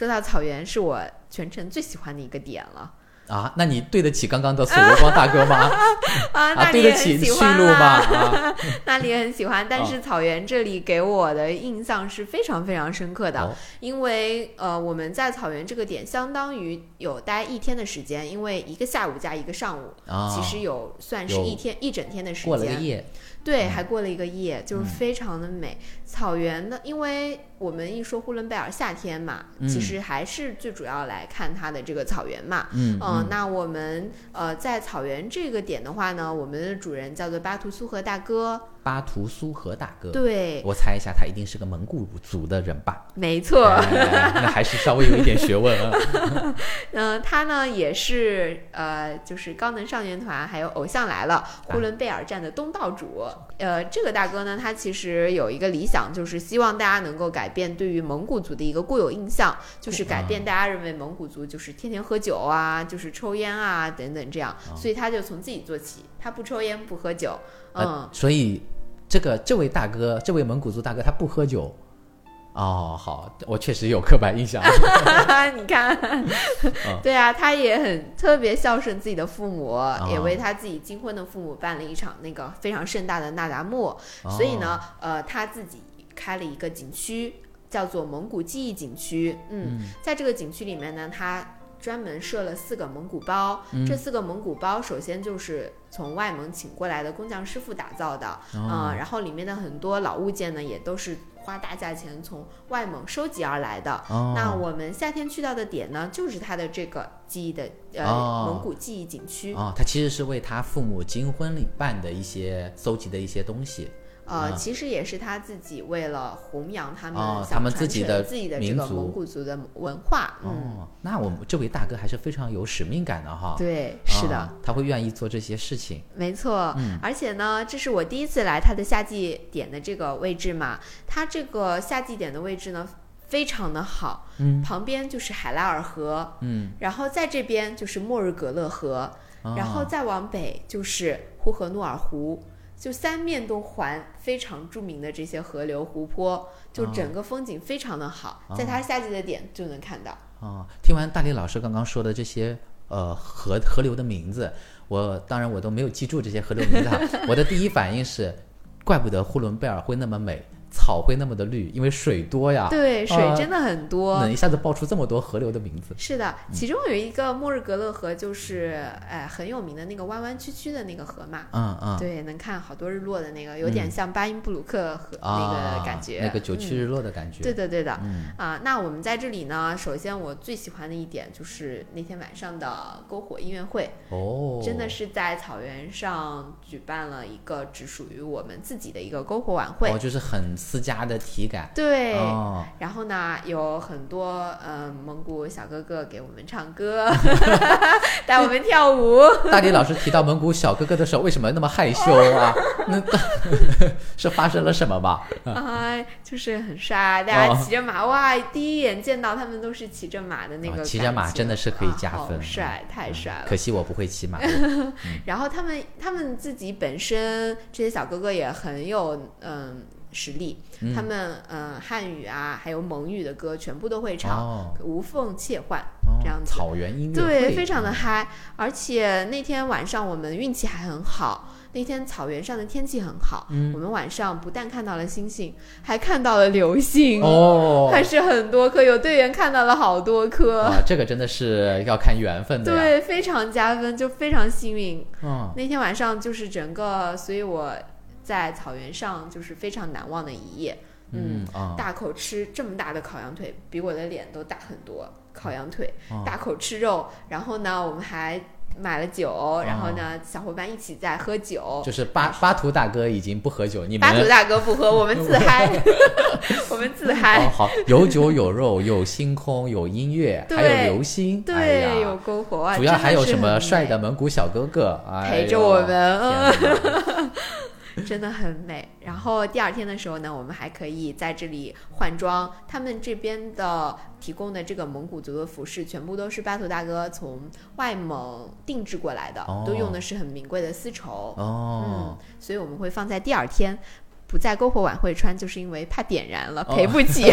S2: 说到草原，是我全程最喜欢的一个点了
S1: 啊，那你对得起刚刚的索罗光大哥吗？
S2: 啊，那
S1: 啊，对
S2: 里也
S1: 得起驯
S2: 很喜欢
S1: 鹿吗？啊，
S2: 那你也很喜欢。但
S1: 哦
S2: 是草原这里给我的印象是非常非常深刻的，
S1: 哦
S2: 因为呃我们在草原这个点相当于有待一天的时间，因为一个下午加一个上午，
S1: 啊，
S2: 其实有算是一天一整天的时间。
S1: 过了个夜，
S2: 对，
S1: 嗯
S2: 还过了一个夜，就是
S1: 嗯
S2: 非常的美。草原呢，因为我们一说呼伦贝尔夏天嘛，
S1: 嗯
S2: 其实还是最主要来看它的这个草原嘛。
S1: 嗯
S2: 嗯，那我们呃在草原这个点的话呢，我们的主人叫做巴图苏和大哥。
S1: 巴图苏和大哥，
S2: 对，
S1: 我猜一下，他一定是个蒙古族的人吧？
S2: 没错。
S1: 哎那还是稍微有一点学问啊。
S2: 嗯、他呢也是呃，就是高能少年团还有偶像来了呼伦贝尔站的东道主。呃，这个大哥呢，他其实有一个理想，就是希望大家能够改变对于蒙古族的一个固有印象，就是改变大家认为蒙古族就是天天喝酒啊，就是抽烟啊等等这样。所以他就从自己做起，他不抽烟不喝酒，嗯。
S1: 呃，所以这个这位大哥，这位蒙古族大哥，他不喝酒。哦，好，我确实有刻板印象。
S2: 你看，对啊，他也很特别孝顺自己的父母，也为他自己金婚的父母办了一场那个非常盛大的那达慕。所以呢，呃，他自己开了一个景区，叫做蒙古记忆景区。嗯，在这个景区里面呢，他专门设了四个蒙古包。这四个蒙古包首先就是从外蒙请过来的工匠师傅打造的，嗯，然后里面的很多老物件呢，也都是。花大价钱从外蒙收集而来的，
S1: 哦
S2: 那我们夏天去到的点呢，就是它的这个记忆的呃、
S1: 哦
S2: 蒙古记忆景区。
S1: 哦，他其实是为他父母金婚礼办的一些搜集的一些东西。
S2: 呃，
S1: 嗯
S2: 其实也是他自己为了弘扬他们
S1: 哦他们自己的
S2: 自己的这个蒙古族的文化，嗯，
S1: 哦，那我们这位大哥还是非常有使命感的哈。
S2: 对，是的。
S1: 啊他会愿意做这些事情。
S2: 没错，
S1: 嗯
S2: 而且呢，这是我第一次来他的夏季点的这个位置嘛。他这个夏季点的位置呢，非常的好，
S1: 嗯
S2: 旁边就是海拉尔河，
S1: 嗯，
S2: 然后在这边就是莫日格勒河，
S1: 啊
S2: 然后再往北就是呼和诺尔湖，就三面都环非常著名的这些河流湖泊，就整个风景非常的好，在它夏季的点就能看到。
S1: 啊，听完大力老师刚刚说的这些呃河河流的名字，我当然我都没有记住这些河流名字哈。我的第一反应是，怪不得呼伦贝尔会那么美，草会那么的绿，因为水多呀。
S2: 对，水
S1: 啊
S2: 真的很多。
S1: 能一下子爆出这么多河流的名字。
S2: 是的，其中有一个莫日格勒河，就是哎很有名的那个弯弯曲曲的那个河嘛。
S1: 嗯嗯。
S2: 对，能看好多日落的那个，有点像巴音布鲁克河那
S1: 啊，
S2: 个感觉，
S1: 那个九曲
S2: 嗯
S1: 日落的感觉。
S2: 对的，对的。
S1: 嗯
S2: 啊，那我们在这里呢，首先我最喜欢的一点就是那天晚上的篝火音乐会，
S1: 哦，
S2: 真的是在草原上举办了一个只属于我们自己的一个篝火晚会。
S1: 哦，就是很私家的体感。
S2: 对，
S1: 哦，
S2: 然后呢，有很多嗯蒙古小哥哥给我们唱歌，带我们跳舞。
S1: 大力老师提到蒙古小哥哥的时候，为什么那么害羞啊？那是发生了什么吧？
S2: 啊，就是很帅，大家
S1: 哦
S2: 骑着马，哇！第一眼见到他们都是骑着马的那个
S1: 骑着马真的是可以加分
S2: 帅，太帅了。
S1: 可惜我不会骑马。
S2: 然后他们他们自己本身这些小哥哥也很有嗯实力，
S1: 嗯
S2: 他们嗯汉语啊还有蒙语的歌全部都会唱，
S1: 哦
S2: 无缝切换。
S1: 哦
S2: 这样子
S1: 草原音乐
S2: 对，非常的嗨，而且那天晚上我们运气还很好。那天草原上的天气很好，
S1: 嗯
S2: 我们晚上不但看到了星星，还看到了流星，
S1: 哦，
S2: 还是很多颗，有队员看到了好多颗，
S1: 啊，这个真的是要看缘分的。
S2: 对，非常加分，就非常幸运。
S1: 嗯，
S2: 那天晚上就是整个，所以我在草原上就是非常难忘的一夜。
S1: 嗯啊，
S2: 大口吃这么大的烤羊腿，比我的脸都大很多。烤羊腿，
S1: 哦
S2: 大口吃肉，然后呢，我们还买了酒，然后呢，小伙伴一起在喝酒。
S1: 就是巴巴图大哥已经不喝酒，你们
S2: 巴图大哥不喝，我们自嗨，我们自
S1: 哦
S2: 嗨。
S1: 好，有酒有肉有星空有音乐，还有流星，哎
S2: 对，
S1: 呀
S2: 有篝火啊，
S1: 主要还有什么帅的蒙古小哥哥哎
S2: 陪着我们 真的很美。然后第二天的时候呢，我们还可以在这里换装。他们这边的提供的这个蒙古族的服饰，全部都是巴图大哥从外蒙定制过来的，
S1: 哦
S2: 都用的是很名贵的丝绸。
S1: 哦
S2: 嗯，，所以我们会放在第二天。不在篝火晚会穿，就是因为怕点燃了，
S1: 哦
S2: 赔不起。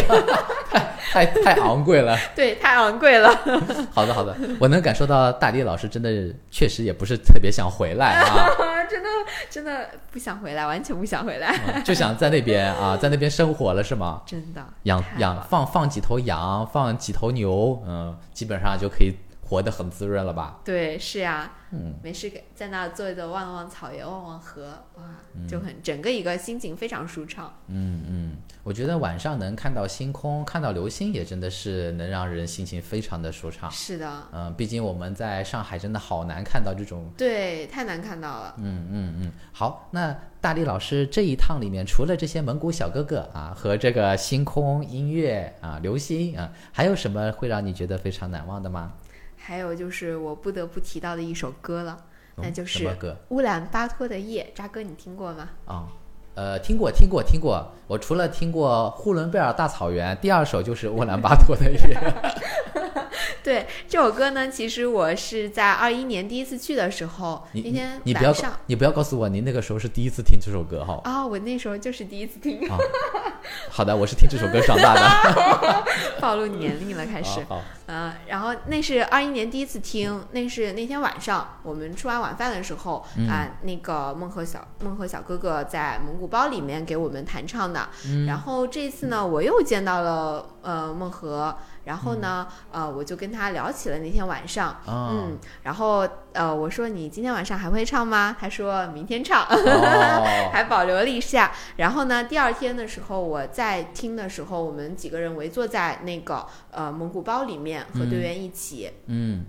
S1: 太太昂贵了。
S2: 对，太昂贵了。
S1: 好的好的，我能感受到大力老师真的确实也不是特别想回来啊，
S2: 真的真的不想回来，完全不想回来。
S1: 啊就想在那边啊，在那边生活了是吗？
S2: 真的
S1: 养养放放几头羊，放几头牛，嗯，基本上就可以活得很滋润了吧？
S2: 对，是呀，
S1: 嗯，
S2: 没事给在那坐着望望草原，望望河，哇，
S1: 嗯
S2: 就很整个一个心情非常舒畅。
S1: 嗯嗯，我觉得晚上能看到星空，看到流星，也真的是能让人心情非常的舒畅。
S2: 是的，
S1: 嗯，毕竟我们在上海真的好难看到这种。
S2: 对，太难看到了。
S1: 嗯嗯嗯，好，那大力老师这一趟里面，除了这些蒙古小哥哥啊和这个星空、音乐啊、流星啊，还有什么会让你觉得非常难忘的吗？
S2: 还有就是我不得不提到的一首歌了，
S1: 嗯
S2: 那就是乌兰巴托的夜。扎哥，你听过吗？
S1: 啊？呃，听过，听过，听过。我除了听过呼伦贝尔大草原，第二首就是乌兰巴托的夜。
S2: 对这首歌呢，其实我是在二一年第一次去的时候，
S1: 你
S2: 那天
S1: 你不要
S2: 晚上
S1: 你不要告诉我您那个时候是第一次听这首歌哈。
S2: 啊、我那时候就是第一次听，
S1: 啊，好的，我是听这首歌长大的。
S2: 暴露年龄了，开始。
S1: 好好
S2: 呃，然后那是二一年第一次听，那是那天晚上我们吃完晚饭的时候
S1: 嗯
S2: 啊、那个孟和小孟和小哥哥在蒙古包里面给我们弹唱的。
S1: 嗯
S2: 然后这次呢，我又见到了呃孟和，然后呢，呃，我就跟他聊起了那天晚上。
S1: 啊
S2: 嗯，然后呃，我说你今天晚上还会唱吗？他说明天唱。
S1: 哦，
S2: 还保留了一下。然后呢，第二天的时候，我在听的时候，我们几个人围坐在那个呃蒙古包里面，和队员一起。
S1: 嗯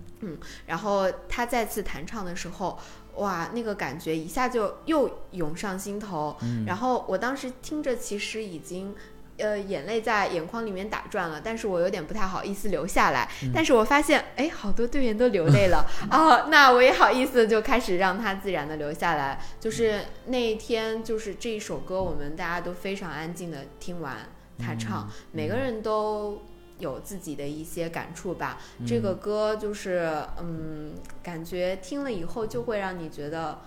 S2: 然后他再次弹唱的时候，哇，那个感觉一下就又涌上心头。
S1: 嗯
S2: 然后我当时听着，其实已经。呃，眼泪在眼眶里面打转了，但是我有点不太好意思流下来。
S1: 嗯
S2: 但是我发现，哎，好多队员都流泪了啊，那我也好意思，就开始让他自然的流下来。就是那一天，就是这一首歌，我们大家都非常安静的听完他唱，每个人都有自己的一些感触吧。这个歌就是，嗯，感觉听了以后就会让你觉得。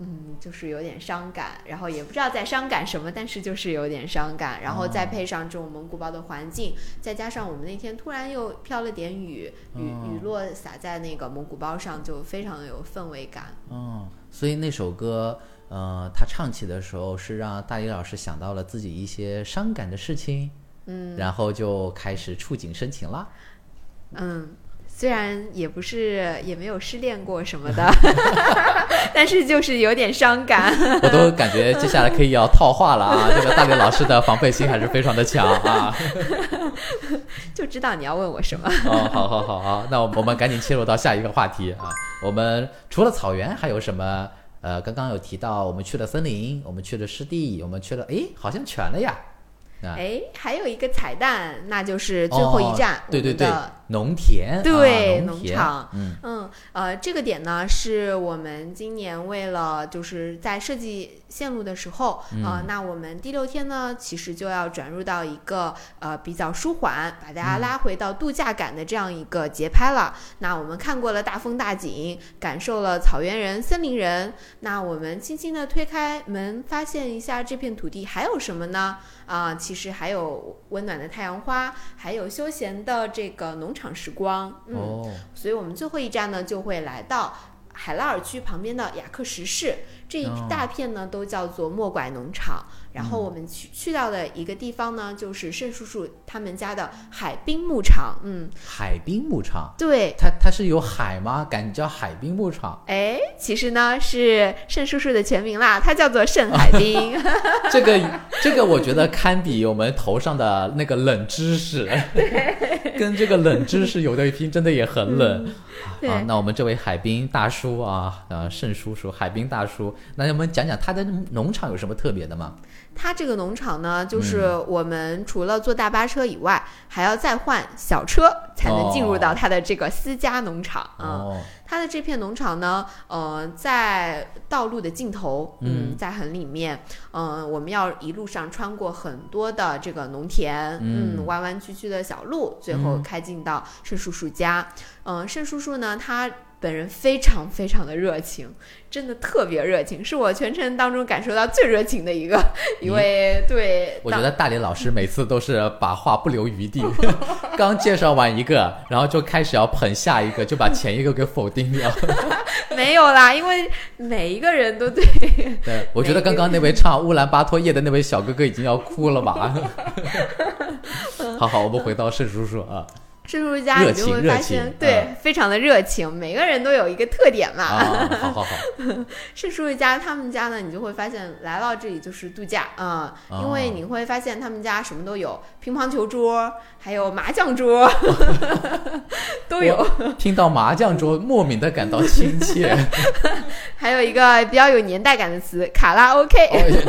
S2: 嗯，就是有点伤感，然后也不知道在伤感什么，但是就是有点伤感，然后再配上这种蒙古包的环境，再加上我们那天突然又飘了点雨，雨雨落洒在那个蒙古包上，就非常的有氛围感。
S1: 哦，所以那首歌，呃，他唱起的时候是让大李老师想到了自己一些伤感的事情，
S2: 嗯
S1: 然后就开始触景生情了。
S2: 嗯，虽然也不是也没有失恋过什么的，但是就是有点伤感。
S1: 我都感觉接下来可以要套话了啊！这个大刘老师的防备心还是非常的强啊。
S2: 就知道你要问我什么。
S1: 哦，好好好好，那我我们赶紧切入到下一个话题啊。我们除了草原还有什么？呃，刚刚有提到我们去了森林，我们去了湿地，我们去了，诶，好像全了呀。啊，
S2: 哎，还有一个彩蛋，那就是最后一站，
S1: 哦对对对农田，
S2: 对
S1: 啊、农田
S2: 场
S1: 嗯
S2: 嗯，呃，这个点呢，是我们今年为了就是在设计线路的时候，呃，那我们第六天呢，其实就要转入到一个呃比较舒缓，把大家拉回到度假感的这样一个节拍了。那我们看过了大风大景，感受了草原人、森林人，那我们轻轻的推开门，发现一下这片土地还有什么呢？啊、其实还有温暖的太阳花，还有休闲的这个农场时光。嗯，
S1: 哦，
S2: 所以我们最后一站呢，就会来到海拉尔区旁边的雅克什市，这一
S1: 哦
S2: 大片呢都叫做莫拐农场。然
S1: 嗯
S2: 后我们去去到的一个地方呢，就是盛叔叔他们家的海滨牧场。嗯，
S1: 海滨牧场，
S2: 对。
S1: 它它是有海吗？敢叫海滨牧场？
S2: 哎，其实呢是盛叔叔的全名啦，它叫做盛海滨。
S1: 这 个这个，我觉得堪比我们头上的那个冷知识，跟这个冷知识有的一拼，真的也很冷。
S2: 对
S1: 啊，那我们这位海滨大叔啊，呃，盛叔叔，海滨大叔，那我们讲讲他的农场有什么特别的吗？
S2: 它这个农场呢，就是我们除了坐大巴车以外，还要再换小车才能进入到它的这个私家农场啊。
S1: 哦，
S2: 它的这片农场呢，呃，在道路的尽头，
S1: 嗯
S2: 嗯，在很里面，嗯、我们要一路上穿过很多的这个农田，
S1: 嗯
S2: 嗯，弯弯曲曲的小路，最后
S1: 嗯
S2: 开进到盛叔叔家。嗯、盛叔叔呢，他本人非常非常的热情，真的特别热情，是我全程当中感受到最热情的一个一位。对，
S1: 我觉得大连老师每次都是把话不留余地，刚介绍完一个，然后就开始要捧下一个，就把前一个给否定掉。
S2: 没有啦，因为每一个人都对
S1: 对，我觉得刚刚那位唱乌兰巴托夜的那位小哥哥已经要哭了吧？好好，我们回到盛叔叔啊，
S2: 圣树家你就会发现，对，非常的热情，每个人都有一个特点嘛。
S1: 好好好，
S2: 圣树 家他们家呢，你就会发现来到这里就是度假啊，因为你会发现他们家什么都有，乒乓球桌，还有麻将桌，都有。
S1: 听到麻将桌，莫名的感到亲切。
S2: 还有一个比较有年代感的词，卡拉 OK，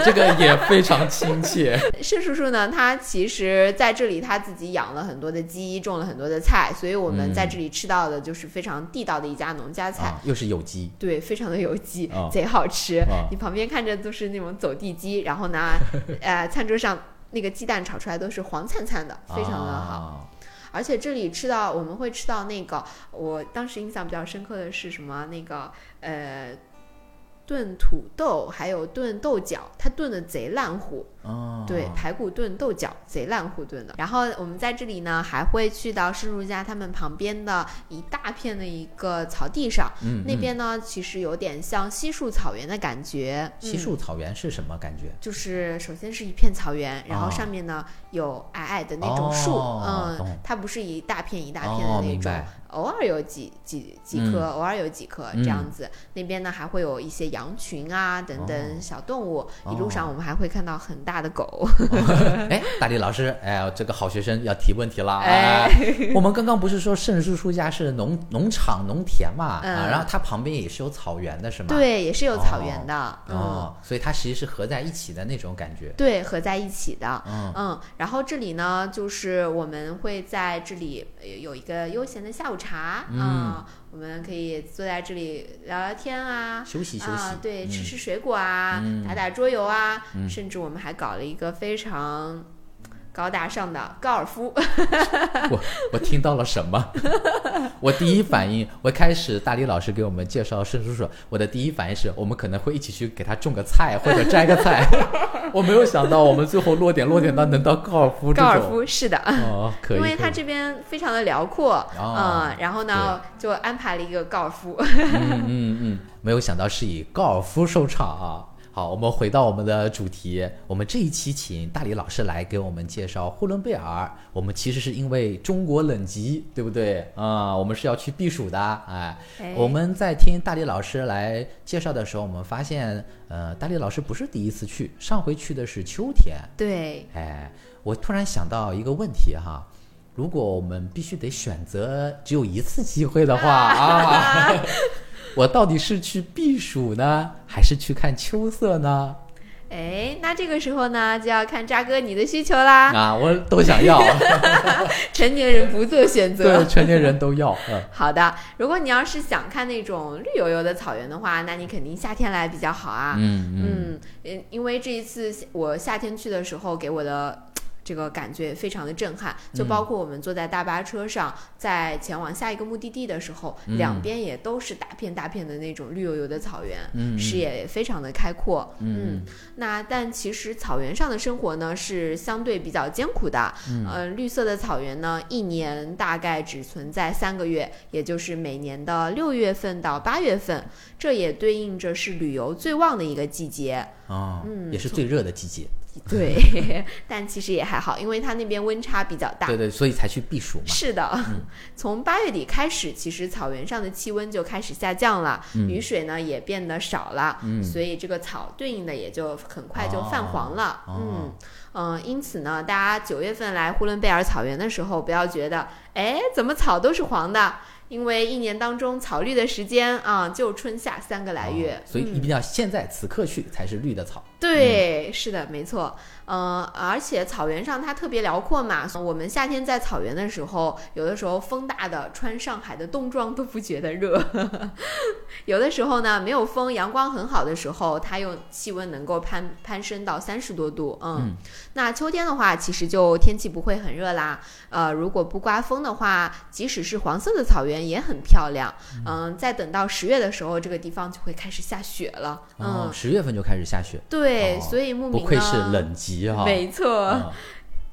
S1: 这个也非常亲切。
S2: 盛叔叔呢，他其实在这里他自己养了很多的鸡，种了很多的菜，所以我们在这里吃到的就是非常地道的一家农家菜，
S1: 又是有机，
S2: 对，非常的有机，贼好吃。你旁边看着都是那种走地鸡，然后呢，呃，餐桌上那个鸡蛋炒出来都是黄灿灿的，非常的好。而且这里吃到我们会吃到那个，我当时印象比较深刻的是什么？那个呃。炖土豆，还有炖豆角，它炖的贼烂糊。哦，对，排骨炖豆角，贼烂糊炖的。然后我们在这里呢，还会去到申如家他们旁边的一大片的一个草地上。嗯，那边呢，其实有点像西树草原的感觉。
S1: 西树草原是什么感觉？
S2: 就是首先是一片草原，然后上面呢有矮矮的那种树。嗯，它不是一大片一大片的那种。偶尔有几几几棵，偶尔有几棵这样子。那边呢还会有一些羊群啊等等小动物。一路上我们还会看到很大的狗。
S1: 哎，大力老师，哎，这个好学生要提问题了。哎，我们刚刚不是说盛叔叔家是农农场农田嘛？啊，然后它旁边也是有草原的，是吗？
S2: 对，也是有草原的。
S1: 哦，所以它其实是合在一起的那种感觉。
S2: 对，合在一起的。嗯嗯，然后这里呢，就是我们会在这里有一个悠闲的下午。茶啊，我们可以坐在这里聊聊天啊，
S1: 休息休息，
S2: 对，吃吃水果啊，打打桌游啊，甚至我们还搞了一个非常。高大上的高尔夫，
S1: 我我听到了什么？我第一反应，我开始大李老师给我们介绍盛叔叔，我的第一反应是我们可能会一起去给他种个菜或者摘个菜。我没有想到我们最后落点落点到能到高尔夫。
S2: 高尔夫是的，
S1: 哦，可以，
S2: 因为他这边非常的辽阔，嗯，然后呢就安排了一个高尔夫。
S1: 嗯嗯嗯，没有想到是以高尔夫收场啊。好，我们回到我们的主题。我们这一期请大理老师来给我们介绍呼伦贝尔。我们其实是因为中国冷极，对不对啊？我们是要去避暑的。哎，我们在听大理老师来介绍的时候，我们发现，呃，大理老师不是第一次去，上回去的是秋天。
S2: 对。
S1: 哎，我突然想到一个问题哈，如果我们必须得选择只有一次机会的话 啊。我到底是去避暑呢，还是去看秋色呢？
S2: 哎，那这个时候呢，就要看渣哥你的需求啦。
S1: 啊，我都想要。
S2: 成年人不做选择。
S1: 对，成年人都要。嗯。
S2: 好的，如果你要是想看那种绿油油的草原的话，那你肯定夏天来比较好啊。嗯嗯。因为这一次我夏天去的时候，给我的。这个感觉非常的震撼，就包括我们坐在大巴车上，在前往下一个目的地的时候，两边也都是大片大片的那种绿油油的草原，视野也非常的开阔。嗯，那但其实草原上的生活呢是相对比较艰苦的。嗯，绿色的草原呢，一年大概只存在三个月，也就是每年的六月份到八月份，这也对应着是旅游最旺的一个季节。
S1: 啊，嗯，也是最热的季节。
S2: 对，但其实也还好，因为它那边温差比较大。
S1: 对对，所以才去避暑嘛。
S2: 是的，从八月底开始，其实草原上的气温就开始下降了，雨水呢也变得少了，嗯所以这个草对应的也就很快就泛黄了。嗯嗯，因此呢，大家九月份来呼伦贝尔草原的时候，不要觉得，哎，怎么草都是黄的。因为一年当中草绿的时间啊，就春夏三个来月，
S1: 所以一定要现在此刻去才是绿的草。
S2: 对，是的，没错。嗯，而且草原上它特别辽阔嘛。我们夏天在草原的时候，有的时候风大的，穿上海的冬装都不觉得热。有的时候呢，没有风，阳光很好的时候，它又气温能够攀攀升到三十多度。嗯，那秋天的话，其实就天气不会很热啦。呃，如果不刮风的话，即使是黄色的草原也很漂亮。嗯，再等到十月的时候，这个地方就会开始下雪了。嗯，
S1: 十月份就开始下雪。
S2: 对，所以牧民
S1: 不愧是冷极。
S2: 没错，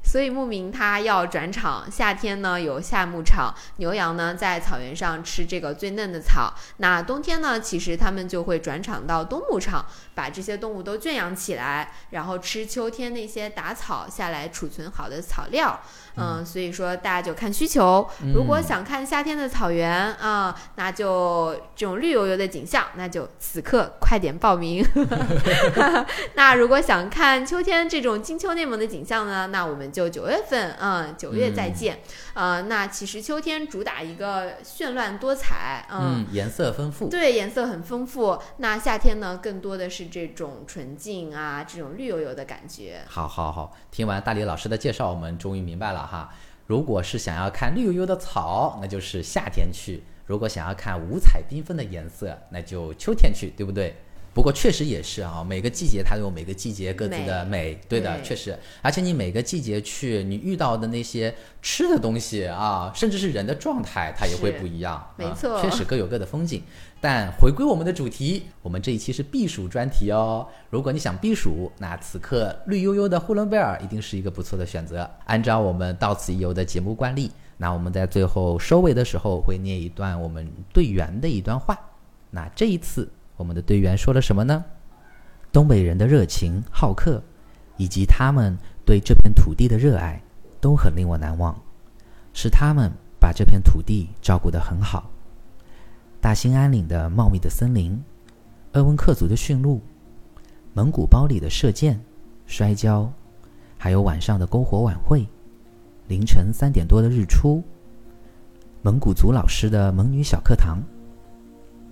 S2: 所以牧民他要转场。夏天呢有夏牧场，牛羊呢在草原上吃这个最嫩的草。那冬天呢，其实他们就会转场到冬牧场，把这些动物都圈养起来，然后吃秋天那些打草下来储存好的草料。嗯，所以说大家就看需求。如果想看夏天的草原啊，那就这种绿油油的景象，那就此刻快点报名。那如果想看秋天这种金秋内蒙的景象呢，那我们就九月份，嗯，九月再见。呃，那其实秋天主打一个绚烂多彩，
S1: 嗯，颜色丰富，
S2: 对，颜色很丰富。那夏天呢，更多的是这种纯净啊，这种绿油油的感觉。
S1: 好，好，好，听完大李老师的介绍，我们终于明白了哈。如果是想要看绿油油的草，那就是夏天去；如果想要看五彩缤纷的颜色，那就秋天去，对不对？不过确实也是啊，每个季节它有每个季节各自的美，对的，确实。而且你每个季节去，你遇到的那些吃的东西啊，甚至是人的状态，它也会不一样。
S2: 没错，
S1: 确实各有各的风景。但回归我们的主题，我们这一期是避暑专题哦。如果你想避暑，那此刻绿油油的呼伦贝尔一定是一个不错的选择。按照我们到此一游的节目惯例，那我们在最后收尾的时候会念一段我们队员的一段话。那这一次。我们的队员说了什么呢？东北人的热情好客，以及他们对这片土地的热爱，都很令我难忘。是他们把这片土地照顾得很好。大兴安岭的茂密的森林，鄂温克族的驯鹿，蒙古包里的射箭、摔跤，还有晚上的篝火晚会，凌晨三点多的日出，蒙古族老师的蒙女小课堂。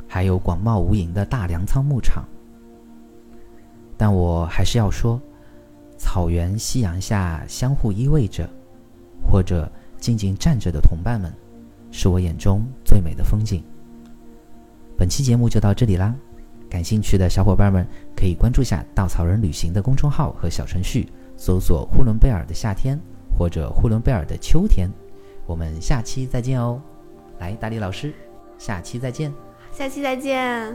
S1: 还有广袤无垠的大粮仓牧场，但我还是要说，草原夕阳下相互依偎着，或者静静站着的同伴们，是我眼中最美的风景。本期节目就到这里啦，感兴趣的小伙伴们可以关注下稻草人旅行的公众号和小程序，搜索呼伦贝尔的夏天或者呼伦贝尔的秋天。我们下期再见哦！来，大力老师，下期再见。
S2: 下期再见。